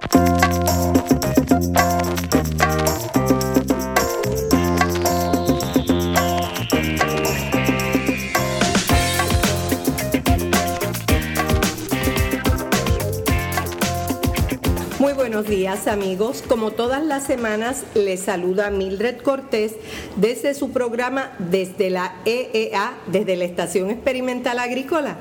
buenos días amigos. Como todas las semanas les saluda Mildred Cortés desde su programa desde la EEA, desde la Estación Experimental Agrícola.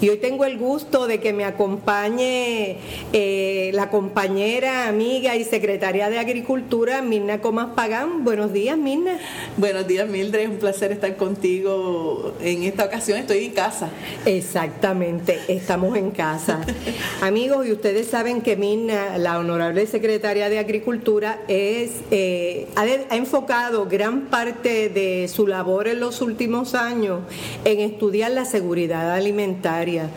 Y hoy tengo el gusto de que me acompañe eh, la compañera, amiga y secretaria de Agricultura, Mirna Comas Pagán. Buenos días, Mirna. Buenos días, Mildred. Es un placer estar contigo en esta ocasión. Estoy en casa. Exactamente, estamos en casa. amigos, y ustedes saben que Mirna, la honorable secretaria de Agricultura, es, eh, ha, enfocado gran parte de su labor en los últimos años en estudiar la seguridad alimentaria.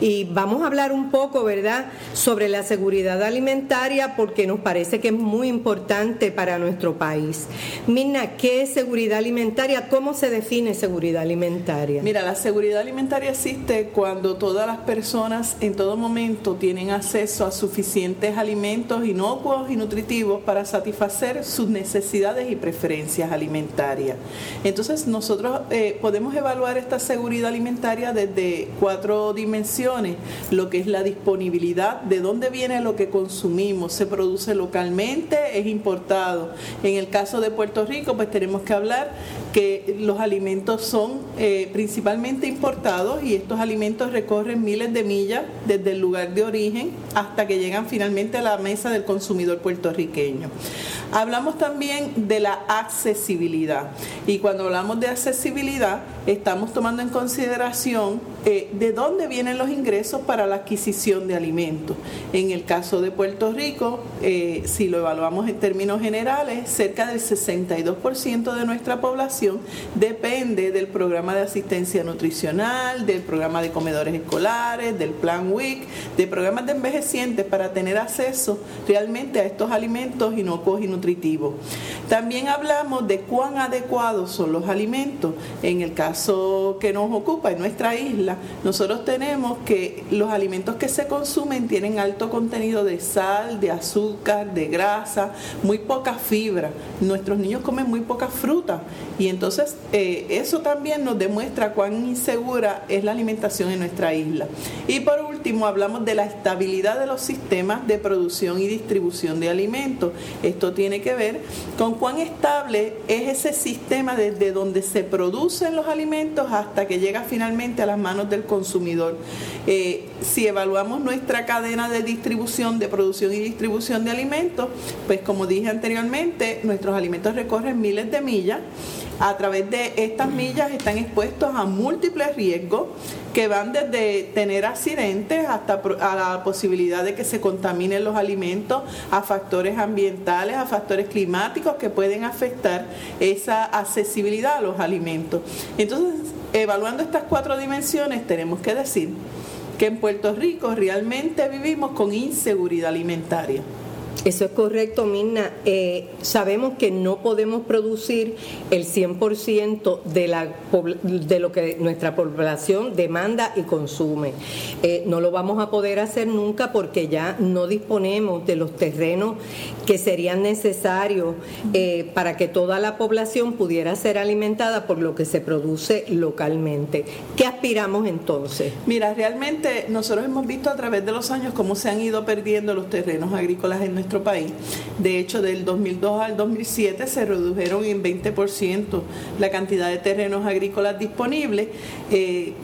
Y vamos a hablar un poco, ¿verdad?, sobre la seguridad alimentaria porque nos parece que es muy importante para nuestro país. Mirna, ¿qué es seguridad alimentaria? ¿Cómo se define seguridad alimentaria? Mira, la seguridad alimentaria existe cuando todas las personas en todo momento tienen acceso a suficientes alimentos inocuos y nutritivos para satisfacer sus necesidades y preferencias alimentarias. Entonces nosotros eh, podemos evaluar esta seguridad alimentaria desde cuatro dimensiones, lo que es la disponibilidad, de dónde viene lo que consumimos, se produce localmente, es importado. En el caso de Puerto Rico, pues tenemos que hablar que los alimentos son eh, principalmente importados y estos alimentos recorren miles de millas desde el lugar de origen hasta que llegan finalmente a la mesa del consumidor puertorriqueño. Hablamos también de la accesibilidad y cuando hablamos de accesibilidad estamos tomando en consideración eh, de dónde vienen los ingresos para la adquisición de alimentos. En el caso de Puerto Rico, eh, si lo evaluamos en términos generales, cerca del 62% de nuestra población depende del programa de asistencia nutricional, del programa de comedores escolares, del plan WIC, de programas de envejecientes para tener acceso realmente a estos alimentos inocuos y nutritivos. También hablamos de cuán adecuados son los alimentos. En el caso que nos ocupa en nuestra isla, nosotros tenemos que los alimentos que se consumen tienen alto contenido de sal, de azúcar, de grasa, muy poca fibra. Nuestros niños comen muy poca fruta y entonces eh, eso también nos demuestra cuán insegura es la alimentación en nuestra isla. Y por último, hablamos de la estabilidad de los sistemas de producción y distribución de alimentos. Esto tiene que ver con cuán estable es ese sistema desde donde se producen los alimentos hasta que llega finalmente a las manos del consumidor. Eh, si evaluamos nuestra cadena de distribución, de producción y distribución de alimentos, pues como dije anteriormente, nuestros alimentos recorren miles de millas. A través de estas millas están expuestos a múltiples riesgos que van desde tener accidentes hasta a la posibilidad de que se contaminen los alimentos, a factores ambientales, a factores climáticos que pueden afectar esa accesibilidad a los alimentos. Entonces, evaluando estas cuatro dimensiones, tenemos que decir que en Puerto Rico realmente vivimos con inseguridad alimentaria. Eso es correcto, Mirna. Eh, sabemos que no podemos producir el 100% de, la, de lo que nuestra población demanda y consume. Eh, no lo vamos a poder hacer nunca porque ya no disponemos de los terrenos que serían necesarios eh, para que toda la población pudiera ser alimentada por lo que se produce localmente. ¿Qué aspiramos entonces? Mira, realmente nosotros hemos visto a través de los años cómo se han ido perdiendo los terrenos agrícolas en nuestro país. De hecho, del 2002 al 2007 se redujeron en 20% la cantidad de terrenos agrícolas disponibles, eh,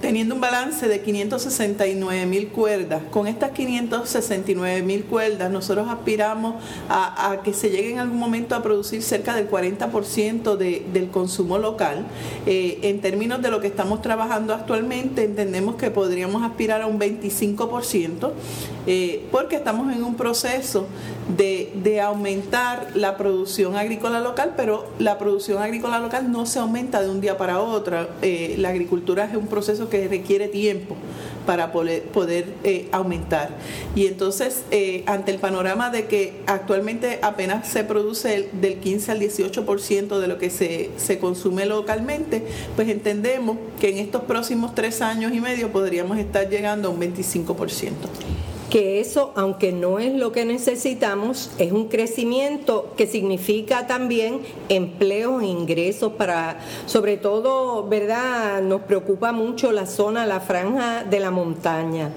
teniendo un balance de 569 mil cuerdas. Con estas 569 mil cuerdas, nosotros aspiramos a, que se llegue en algún momento a producir cerca del 40% de, del consumo local. Eh, en términos de lo que estamos trabajando actualmente, entendemos que podríamos aspirar a un 25%, eh, porque estamos en un proceso de, aumentar la producción agrícola local, pero la producción agrícola local no se aumenta de un día para otro. Eh, la agricultura es un proceso que requiere tiempo para poder, eh, aumentar. Y entonces, eh, ante el panorama de que actualmente apenas se produce del 15 al 18% de lo que se, se consume localmente, pues entendemos que en estos próximos tres años y medio podríamos estar llegando a un 25%. Que eso, aunque no es lo que necesitamos, es un crecimiento que significa también empleos e ingresos para, sobre todo, ¿verdad? Nos preocupa mucho la zona, la franja de la montaña.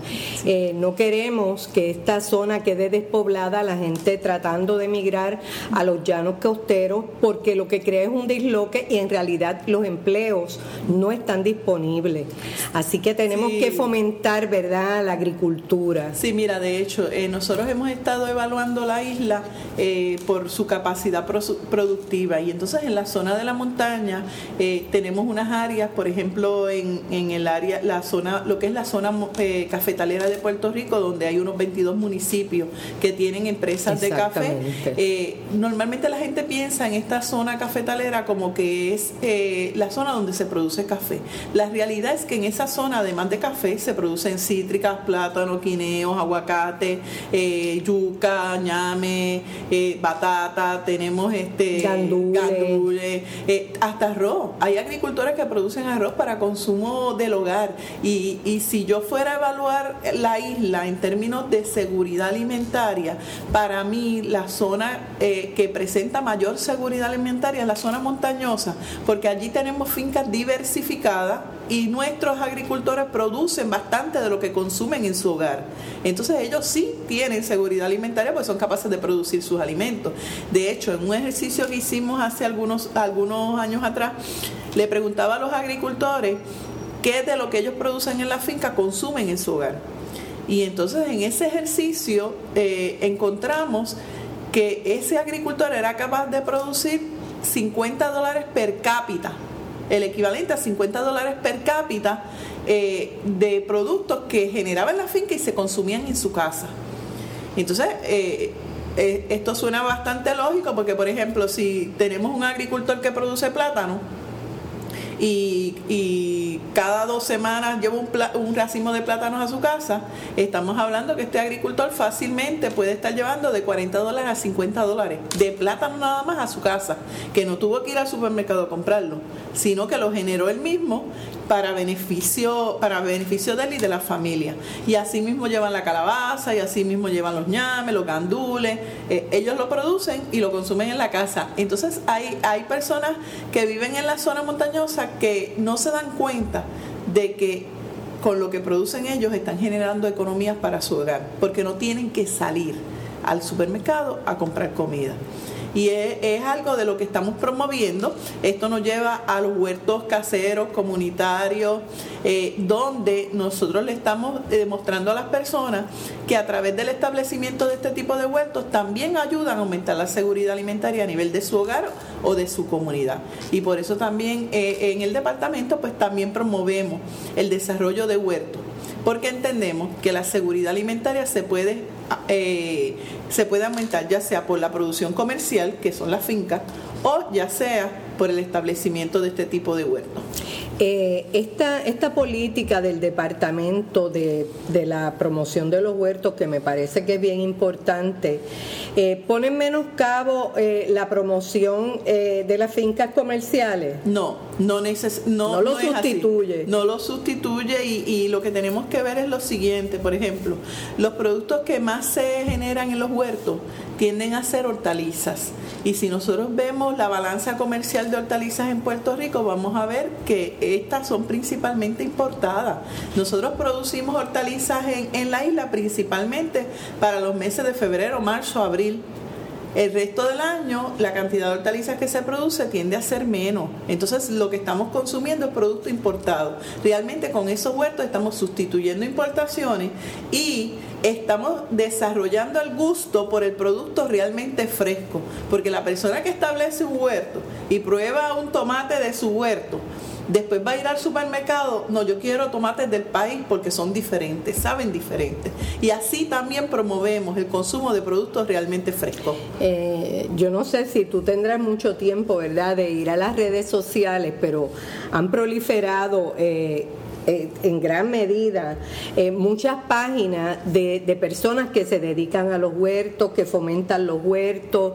Eh, no queremos que esta zona quede despoblada, la gente tratando de emigrar a los llanos costeros, porque lo que crea es un disloque y en realidad los empleos no están disponibles. Así que tenemos que fomentar, ¿verdad?, la agricultura. Sí, mira, de hecho, eh, nosotros hemos estado evaluando la isla eh, por su capacidad productiva y entonces en la zona de la montaña eh, tenemos unas áreas, por ejemplo, en, en, el área, la zona, lo que es la zona cafetalera de Puerto Rico, donde hay unos 22 municipios que tienen empresas de café. normalmente la gente piensa en esta zona cafetalera como que es la zona donde se produce café. La realidad es que en esa zona, además de café, se producen cítricas, plátanos, quineos, aguacate, eh, yuca, ñame, eh, batata, tenemos este eh, hasta arroz. Hay agricultores que producen arroz para consumo del hogar. Y, y si yo fuera a evaluar la isla en términos de seguridad alimentaria, para mí la zona que presenta mayor seguridad alimentaria es la zona montañosa, porque allí tenemos fincas diversificadas y nuestros agricultores producen bastante de lo que consumen en su hogar. Entonces ellos sí tienen seguridad alimentaria porque son capaces de producir sus alimentos. De hecho, en un ejercicio que hicimos hace algunos, años atrás, le preguntaba a los agricultores qué de lo que ellos producen en la finca consumen en su hogar. Y entonces en ese ejercicio eh, encontramos que ese agricultor era capaz de producir 50 dólares per cápita el equivalente a 50 dólares per cápita eh, de productos que generaba en la finca y se consumían en su casa. Entonces, eh, eh, esto suena bastante lógico porque, por ejemplo, si tenemos un agricultor que produce plátano, y, cada dos semanas lleva un, un, racimo de plátanos a su casa, estamos hablando que este agricultor fácilmente puede estar llevando de 40 dólares a 50 dólares de plátano nada más a su casa, que no tuvo que ir al supermercado a comprarlo, sino que lo generó él mismo para beneficio, para beneficio de él y de la familia. Y así mismo llevan la calabaza y así mismo llevan los ñames, los gandules, eh, ellos lo producen y lo consumen en la casa. Entonces hay, hay personas que viven en la zona montañosa que no se dan cuenta de que con lo que producen ellos están generando economías para su hogar, porque no tienen que salir al supermercado a comprar comida y es, algo de lo que estamos promoviendo. Esto nos lleva a los huertos caseros, comunitarios, eh, donde nosotros le estamos demostrando a las personas que a través del establecimiento de este tipo de huertos también ayudan a aumentar la seguridad alimentaria a nivel de su hogar o de su comunidad. Y por eso también eh, en el departamento pues también promovemos el desarrollo de huertos porque entendemos que la seguridad alimentaria se puede, eh, se puede aumentar ya sea por la producción comercial, que son las fincas, o ya sea por el establecimiento de este tipo de huertos. Eh, esta, esta política del departamento de, de, la promoción de los huertos, que me parece que es bien importante, eh, ¿pone en menoscabo eh, la promoción eh, de las fincas comerciales? No, no, neces no, lo sustituye. No lo sustituye y, y lo que tenemos que ver es lo siguiente, por ejemplo, los productos que más se generan en los huertos tienden a ser hortalizas. Y si nosotros vemos la balanza comercial de hortalizas en Puerto Rico, vamos a ver que estas son principalmente importadas. Nosotros producimos hortalizas en, en la isla principalmente para los meses de febrero, marzo, abril. El resto del año, la cantidad de hortalizas que se produce tiende a ser menos. Entonces, lo que estamos consumiendo es producto importado. Realmente con esos huertos estamos sustituyendo importaciones y estamos desarrollando el gusto por el producto realmente fresco. Porque la persona que establece un huerto y prueba un tomate de su huerto, Después va a ir al supermercado, no, yo quiero tomates del país porque son diferentes, saben diferentes. Y así también promovemos el consumo de productos realmente frescos. Eh, yo no sé si tú tendrás mucho tiempo, ¿verdad?, de ir a las redes sociales, pero han proliferado... Eh, eh, en gran medida eh, muchas páginas de, personas que se dedican a los huertos, que fomentan los huertos,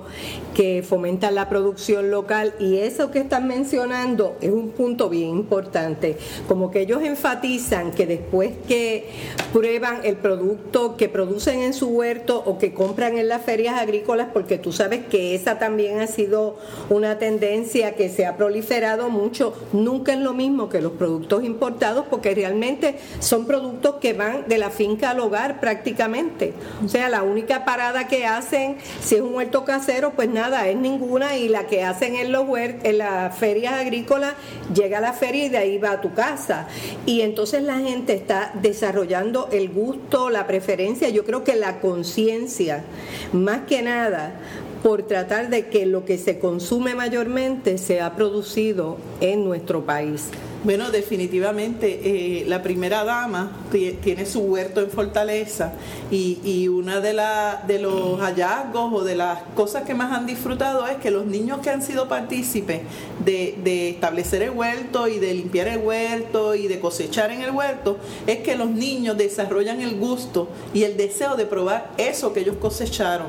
que fomentan la producción local. Y eso que están mencionando es un punto bien importante, como que ellos enfatizan que después que prueban el producto que producen en su huerto o que compran en las ferias agrícolas, porque tú sabes que esa también ha sido una tendencia que se ha proliferado mucho, nunca es lo mismo que los productos importados, porque realmente son productos que van de la finca al hogar prácticamente. O sea, la única parada que hacen, si es un huerto casero, pues nada, es ninguna, y la que hacen en, los en las ferias agrícolas, llega a la feria y de ahí va a tu casa. Y entonces la gente está desarrollando el gusto, la preferencia, yo creo que la conciencia, más que nada, por tratar de que lo que se consume mayormente sea producido en nuestro país. Bueno, definitivamente eh, la primera dama tiene su huerto en Fortaleza y, y una de, los hallazgos o de las cosas que más han disfrutado es que los niños que han sido partícipes de establecer el huerto y de limpiar el huerto y de cosechar en el huerto, es que los niños desarrollan el gusto y el deseo de probar eso que ellos cosecharon.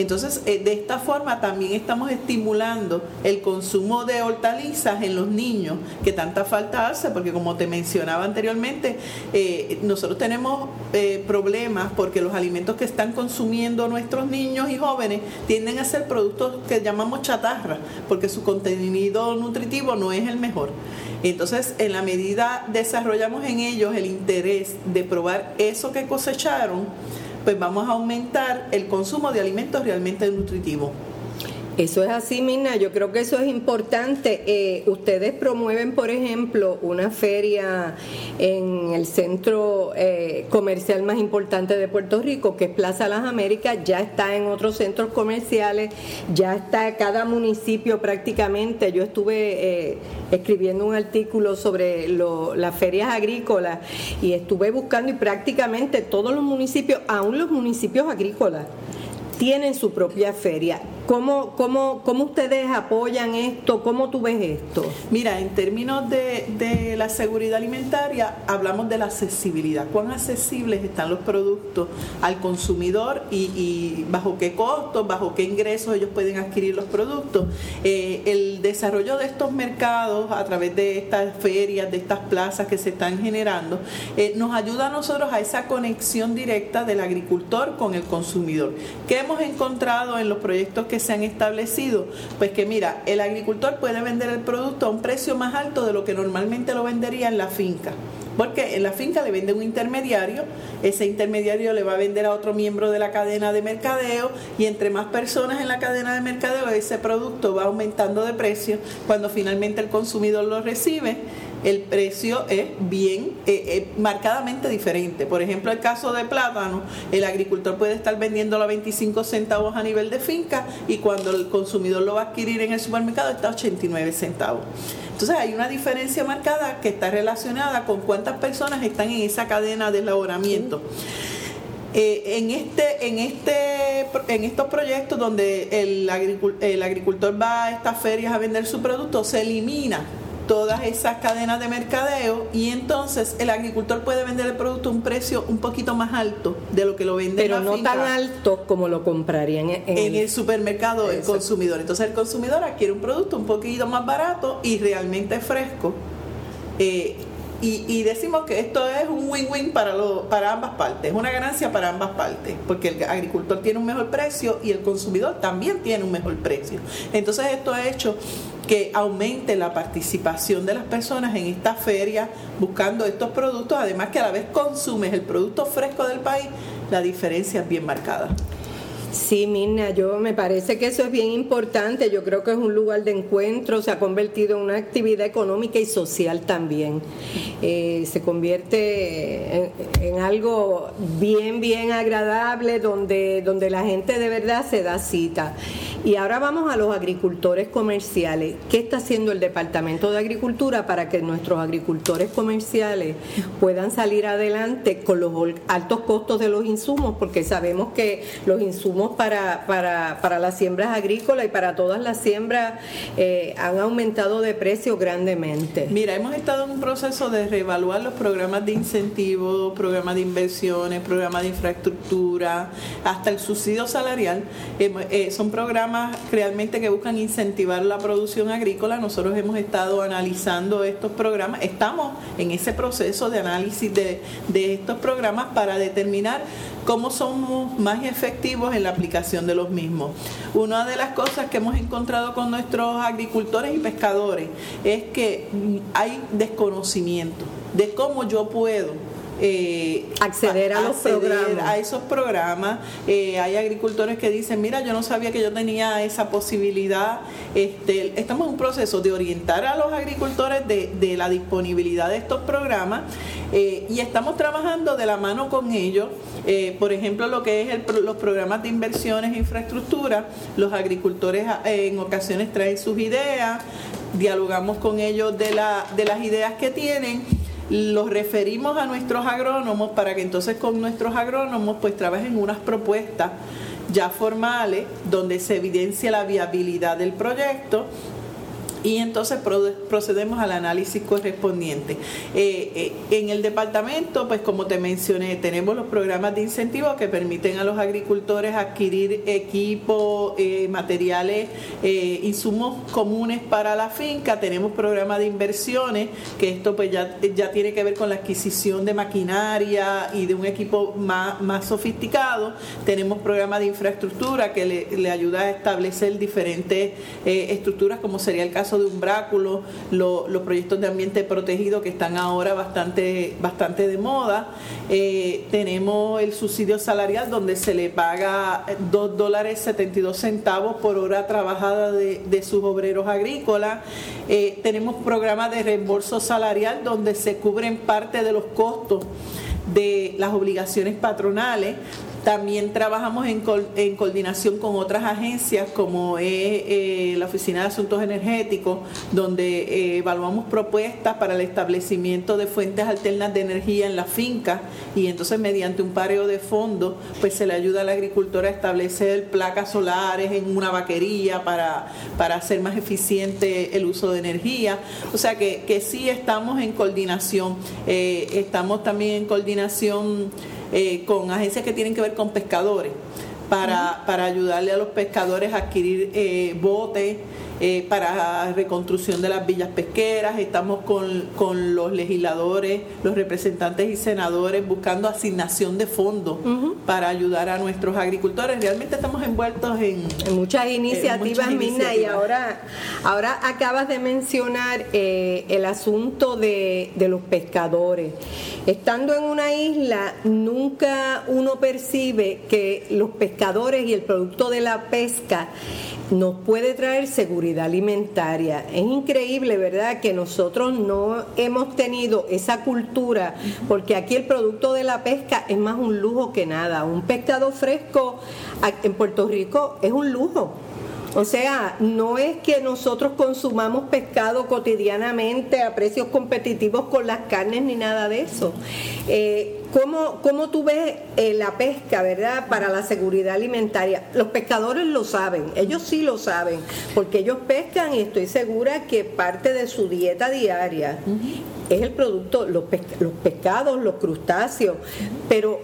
Entonces, eh, de esta forma también estamos estimulando el consumo de hortalizas en los niños que tanta falta hace, porque como te mencionaba anteriormente, eh, nosotros tenemos eh, problemas porque los alimentos que están consumiendo nuestros niños y jóvenes tienden a ser productos que llamamos chatarra, porque su contenido nutritivo no es el mejor. Entonces, en la medida desarrollamos en ellos el interés de probar eso que cosecharon, pues vamos a aumentar el consumo de alimentos realmente nutritivos. Eso es así, Mina. Yo creo que eso es importante. Eh, ustedes promueven, por ejemplo, una feria en el centro eh, comercial más importante de Puerto Rico, que es Plaza Las Américas. Ya está en otros centros comerciales, ya está cada municipio prácticamente. Yo estuve eh, escribiendo un artículo sobre las ferias agrícolas y estuve buscando y prácticamente todos los municipios, aún los municipios agrícolas, tienen su propia feria. ¿Cómo, cómo, cómo ustedes apoyan esto? ¿Cómo tú ves esto? Mira, en términos de, la seguridad alimentaria, hablamos de la accesibilidad. ¿Cuán accesibles están los productos al consumidor y, bajo qué costos, bajo qué ingresos ellos pueden adquirir los productos? Eh, el desarrollo de estos mercados a través de estas ferias, de estas plazas que se están generando, eh, nos ayuda a nosotros a esa conexión directa del agricultor con el consumidor. ¿Qué hemos encontrado en los proyectos que se han establecido? Pues que mira, el agricultor puede vender el producto a un precio más alto de lo que normalmente lo vendería en la finca. Porque en la finca le vende un intermediario, ese intermediario le va a vender a otro miembro de la cadena de mercadeo y entre más personas en la cadena de mercadeo ese producto va aumentando de precio cuando finalmente el consumidor lo recibe el precio es bien eh, eh, marcadamente diferente. Por ejemplo, el caso de plátano, el agricultor puede estar vendiéndolo a 25 centavos a nivel de finca y cuando el consumidor lo va a adquirir en el supermercado está a 89 centavos. Entonces hay una diferencia marcada que está relacionada con cuántas personas están en esa cadena de elaboramiento. Eh, en este en este en estos proyectos donde el, el agricultor va a estas ferias a vender su producto se elimina todas esas cadenas de mercadeo y entonces el agricultor puede vender el producto a un precio un poquito más alto de lo que lo vende pero no tan alto como lo comprarían en, en, el supermercado el consumidor. Entonces el consumidor adquiere un producto un poquito más barato y realmente fresco. Eh, y, decimos que esto es un win-win para, para ambas partes, una ganancia para ambas partes, porque el agricultor tiene un mejor precio y el consumidor también tiene un mejor precio. Entonces esto ha hecho que aumente la participación de las personas en esta feria buscando estos productos, además que a la vez consumes el producto fresco del país, la diferencia es bien marcada. Sí, Mirna, yo me parece que eso es bien importante. Yo creo que es un lugar de encuentro, se ha convertido en una actividad económica y social también. Eh, se convierte en, algo bien, bien agradable donde, donde la gente de verdad se da cita. Y ahora vamos a los agricultores comerciales. ¿Qué está haciendo el Departamento de Agricultura para que nuestros agricultores comerciales puedan salir adelante con los altos costos de los insumos? Porque sabemos que los insumos para, para, para las siembras agrícolas y para todas las siembras eh, han aumentado de precio grandemente. Mira, hemos estado en un proceso de reevaluar los programas de incentivos, programas de inversiones, programas de infraestructura, hasta el subsidio salarial. Eh, son programas realmente que buscan incentivar la producción agrícola. Nosotros hemos estado analizando estos programas, estamos en ese proceso de análisis de, de estos programas para determinar cómo somos más efectivos en la aplicación de los mismos. Una de las cosas que hemos encontrado con nuestros agricultores y pescadores es que hay desconocimiento de cómo yo puedo eh, acceder a los programas. A esos programas. Eh, hay agricultores que dicen, mira, yo no sabía que yo tenía esa posibilidad. Este, estamos en un proceso de orientar a los agricultores de, la disponibilidad de estos programas eh, y estamos trabajando de la mano con ellos. por ejemplo, lo que es los programas de inversiones e infraestructura, los agricultores en ocasiones traen sus ideas, dialogamos con ellos de, la, de las ideas que tienen los referimos a nuestros agrónomos para que entonces con nuestros agrónomos pues trabajen unas propuestas ya formales donde se evidencia la viabilidad del proyecto y entonces procedemos al análisis correspondiente. Eh, eh, en el departamento, pues como te mencioné, tenemos los programas de incentivo que permiten a los agricultores adquirir equipos, eh, materiales, insumos comunes para la finca. Tenemos programas de inversiones, que esto pues ya, ya tiene que ver con la adquisición de maquinaria y de un equipo más, más sofisticado. Tenemos programas de infraestructura que le ayuda a establecer diferentes estructuras, como sería el caso de Umbráculo, los proyectos de ambiente protegido que están ahora bastante, bastante de moda. Eh, tenemos el subsidio salarial donde se le paga 2 dólares 72 centavos por hora trabajada de, sus obreros agrícolas. Eh, tenemos programas de reembolso salarial donde se cubren parte de los costos de las obligaciones patronales también trabajamos en, coordinación con otras agencias como es eh, la Oficina de Asuntos Energéticos, donde eh, evaluamos propuestas para el establecimiento de fuentes alternas de energía en la finca y entonces mediante un pareo de fondos pues se le ayuda al agricultor a establecer placas solares en una vaquería para, para hacer más eficiente el uso de energía. O sea que, que sí estamos en coordinación, eh, estamos también en coordinación eh, con agencias que tienen que ver con pescadores, para, para ayudarle a los pescadores a adquirir eh, botes eh, para reconstrucción de las villas pesqueras, estamos con, los legisladores, los representantes y senadores buscando asignación de fondos para ayudar a nuestros agricultores. Realmente estamos envueltos en, muchas iniciativas, Mina, y ahora, ahora acabas de mencionar eh, el asunto de, de los pescadores. Estando en una isla, nunca uno percibe que los pescadores y el producto de la pesca nos puede traer seguridad alimentaria. Es increíble, ¿verdad?, que nosotros no hemos tenido esa cultura, porque aquí el producto de la pesca es más un lujo que nada. Un pescado fresco en Puerto Rico es un lujo. O sea, no es que nosotros consumamos pescado cotidianamente a precios competitivos con las carnes ni nada de eso. Eh, ¿cómo, tú ves eh, la pesca, verdad, para la seguridad alimentaria? Los pescadores lo saben, ellos sí lo saben, porque ellos pescan y estoy segura que parte de su dieta diaria es el producto, los, los pescados, los crustáceos, pero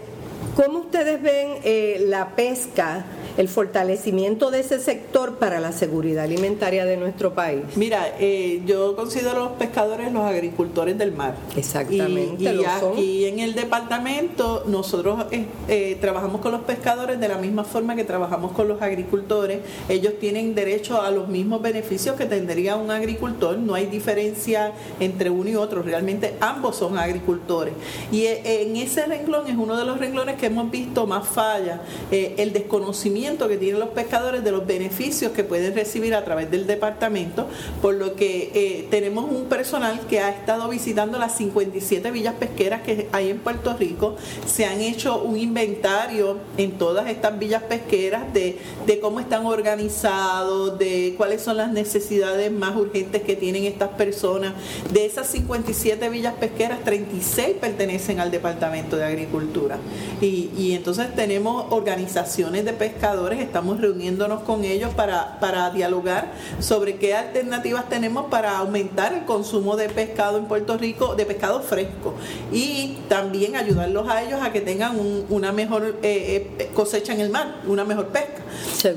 ¿cómo ustedes ven eh, la pesca? El fortalecimiento de ese sector para la seguridad alimentaria de nuestro país? Mira, eh, yo considero a los pescadores los agricultores del mar. Exactamente. Y, aquí en el departamento nosotros eh, eh, trabajamos con los pescadores de la misma forma que trabajamos con los agricultores. Ellos tienen derecho a los mismos beneficios que tendría un agricultor. No hay diferencia entre uno y otro. Realmente ambos son agricultores. Y en ese renglón es uno de los renglones que hemos visto más falla, el desconocimiento que tienen los pescadores de los beneficios que pueden recibir a través del departamento, por lo que eh, tenemos un personal que ha estado visitando las 57 villas pesqueras que hay en Puerto Rico. Se han hecho un inventario en todas estas villas pesqueras de, de cómo están organizados, de cuáles son las necesidades más urgentes que tienen estas personas. De esas 57 villas pesqueras, 36 pertenecen al Departamento de Agricultura. Y, y entonces tenemos organizaciones de pescadores, estamos reuniéndonos con ellos para, para dialogar sobre qué alternativas tenemos para aumentar el consumo de pescado en Puerto Rico, de pescado fresco. Y también ayudarlos a ellos a que tengan una mejor eh, eh, cosecha en el mar, una mejor pesca.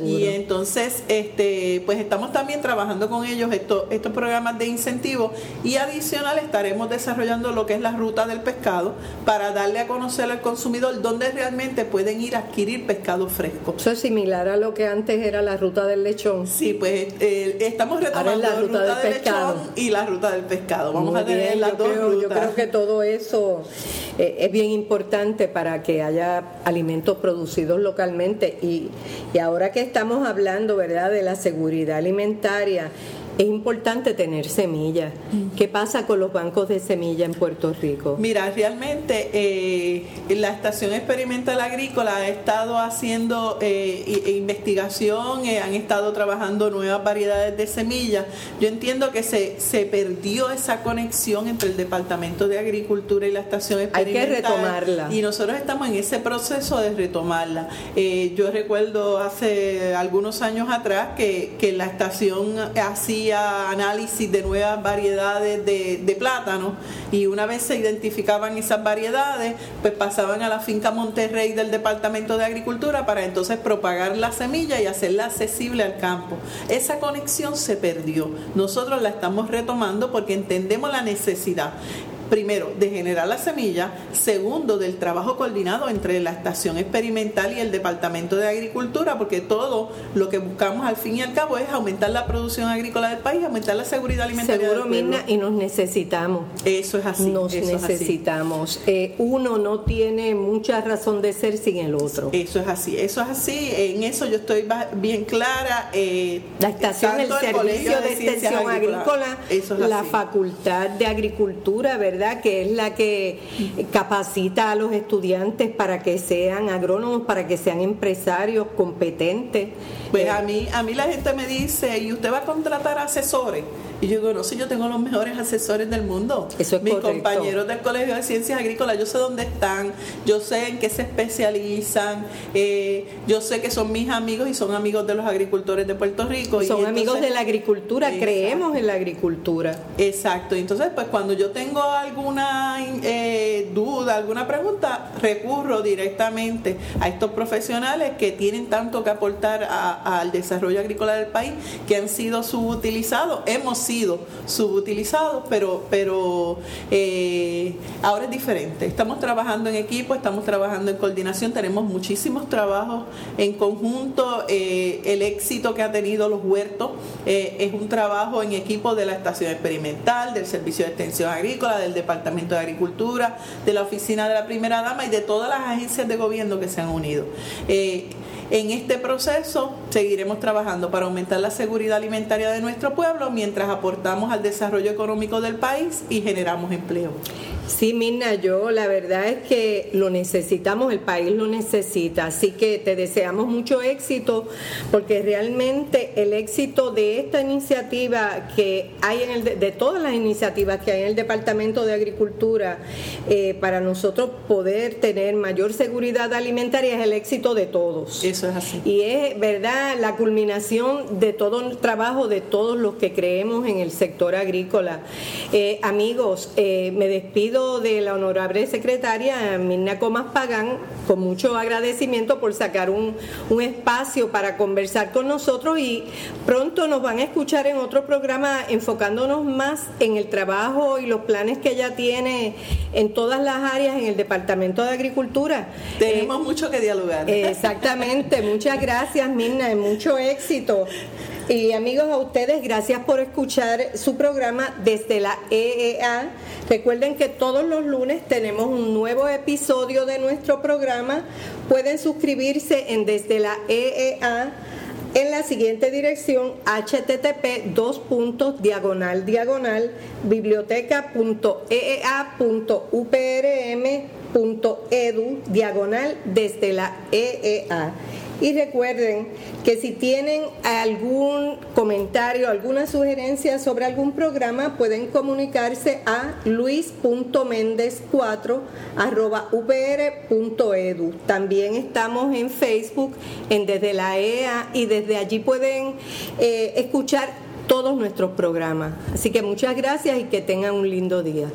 Y entonces, este, pues estamos también trabajando con ellos estos, estos programas de incentivo y adicional estaremos desarrollando lo que es la ruta del pescado para darle a conocer al consumidor dónde realmente pueden ir a adquirir pescado fresco. Eso es similar a lo que antes era la ruta del lechón. Sí, pues eh, estamos retomando la ruta, del, pescado. lechón y la ruta del pescado. Vamos a tener las dos rutas. Yo creo que todo eso eh, es bien importante para que haya alimentos producidos localmente y, y ahora que estamos hablando, ¿verdad?, de la seguridad alimentaria es importante tener semillas. ¿Qué pasa con los bancos de semilla en Puerto Rico? Mira, realmente eh, la Estación Experimental Agrícola ha estado haciendo eh, investigación, eh, han estado trabajando nuevas variedades de semillas. Yo entiendo que se, se perdió esa conexión entre el Departamento de Agricultura y la Estación Experimental. Hay que retomarla. Y nosotros estamos en ese proceso de retomarla. yo recuerdo hace algunos años atrás que, que la estación hacía análisis de nuevas variedades de, de plátano y una vez se identificaban esas variedades, pues pasaban a la finca Monterrey del Departamento de Agricultura para entonces propagar la semilla y hacerla accesible al campo. Esa conexión se perdió. Nosotros la estamos retomando porque entendemos la necesidad primero, de generar la semilla, segundo, del trabajo coordinado entre la estación experimental y el Departamento de Agricultura, porque todo lo que buscamos al fin y al cabo es aumentar la producción agrícola del país, aumentar la seguridad alimentaria. Seguro, Mirna, y nos necesitamos. Eso es así. Nos necesitamos. Eh, uno no tiene mucha razón de ser sin el otro. Eso es así, eso es así. En eso yo estoy bien clara. Eh, la estación, el servicio de, extensión agrícola, la facultad de agricultura, ¿verdad? Que es la que capacita a los estudiantes para que sean agrónomos, para que sean empresarios competentes. Pues a mí, a mí la gente me dice, ¿y usted va a contratar asesores? Y yo digo, no, si yo tengo los mejores asesores del mundo. Eso es Mis compañeros del Colegio de Ciencias Agrícolas, yo sé dónde están, yo sé en qué se especializan, eh, yo sé que son mis amigos y son amigos de los agricultores de Puerto Rico. Son amigos de la agricultura, creemos en la agricultura. Exacto, entonces pues cuando yo tengo alguna eh, duda, alguna pregunta, recurro directamente a estos profesionales que tienen tanto que aportar al desarrollo agrícola del país, que han sido subutilizados. Hemos sido subutilizados, pero, pero eh, ahora es diferente. Estamos trabajando en equipo, estamos trabajando en coordinación, tenemos muchísimos trabajos en conjunto. Eh, el éxito que ha tenido los huertos eh, es un trabajo en equipo de la estación experimental, del Servicio de Extensión Agrícola, del Departamento de Agricultura, de la Oficina de la Primera Dama y de todas las agencias de gobierno que se han unido. En este proceso seguiremos trabajando para aumentar la seguridad alimentaria de nuestro pueblo mientras aportamos al desarrollo económico del país y generamos empleo. Sí, Mirna, yo la verdad es que lo necesitamos, el país lo necesita, así que te deseamos mucho éxito porque realmente el éxito de esta iniciativa que hay en el, de todas las iniciativas que hay en el Departamento de Agricultura eh, para nosotros poder tener mayor seguridad alimentaria es el éxito de todos. Eso es así. Y es verdad la culminación de todo el trabajo de todos los que creemos en el sector agrícola. Eh, amigos, eh, me despido de la honorable secretaria Mirna Comas Pagán, con mucho agradecimiento por sacar un, un espacio para conversar con nosotros y pronto nos van a escuchar en otro programa enfocándonos más en el trabajo y los planes que ella tiene en todas las áreas en el Departamento de Agricultura. Tenemos eh, mucho que dialogar. Exactamente, muchas gracias Mirna, y mucho éxito. Y amigos, a ustedes, gracias por escuchar su programa desde la EEA. Recuerden que todos los lunes tenemos un nuevo episodio de nuestro programa. Pueden suscribirse en desde la EEA en la siguiente dirección http dos puntos diagonal diagonal biblioteca.eea.uprm.edu diagonal desde la EEA. Y recuerden que si tienen algún comentario, alguna sugerencia sobre algún programa, pueden comunicarse a luis.méndez4 upr.edu. También estamos en Facebook, en Desde la EA, y desde allí pueden eh, escuchar todos nuestros programas. Así que muchas gracias y que tengan un lindo día.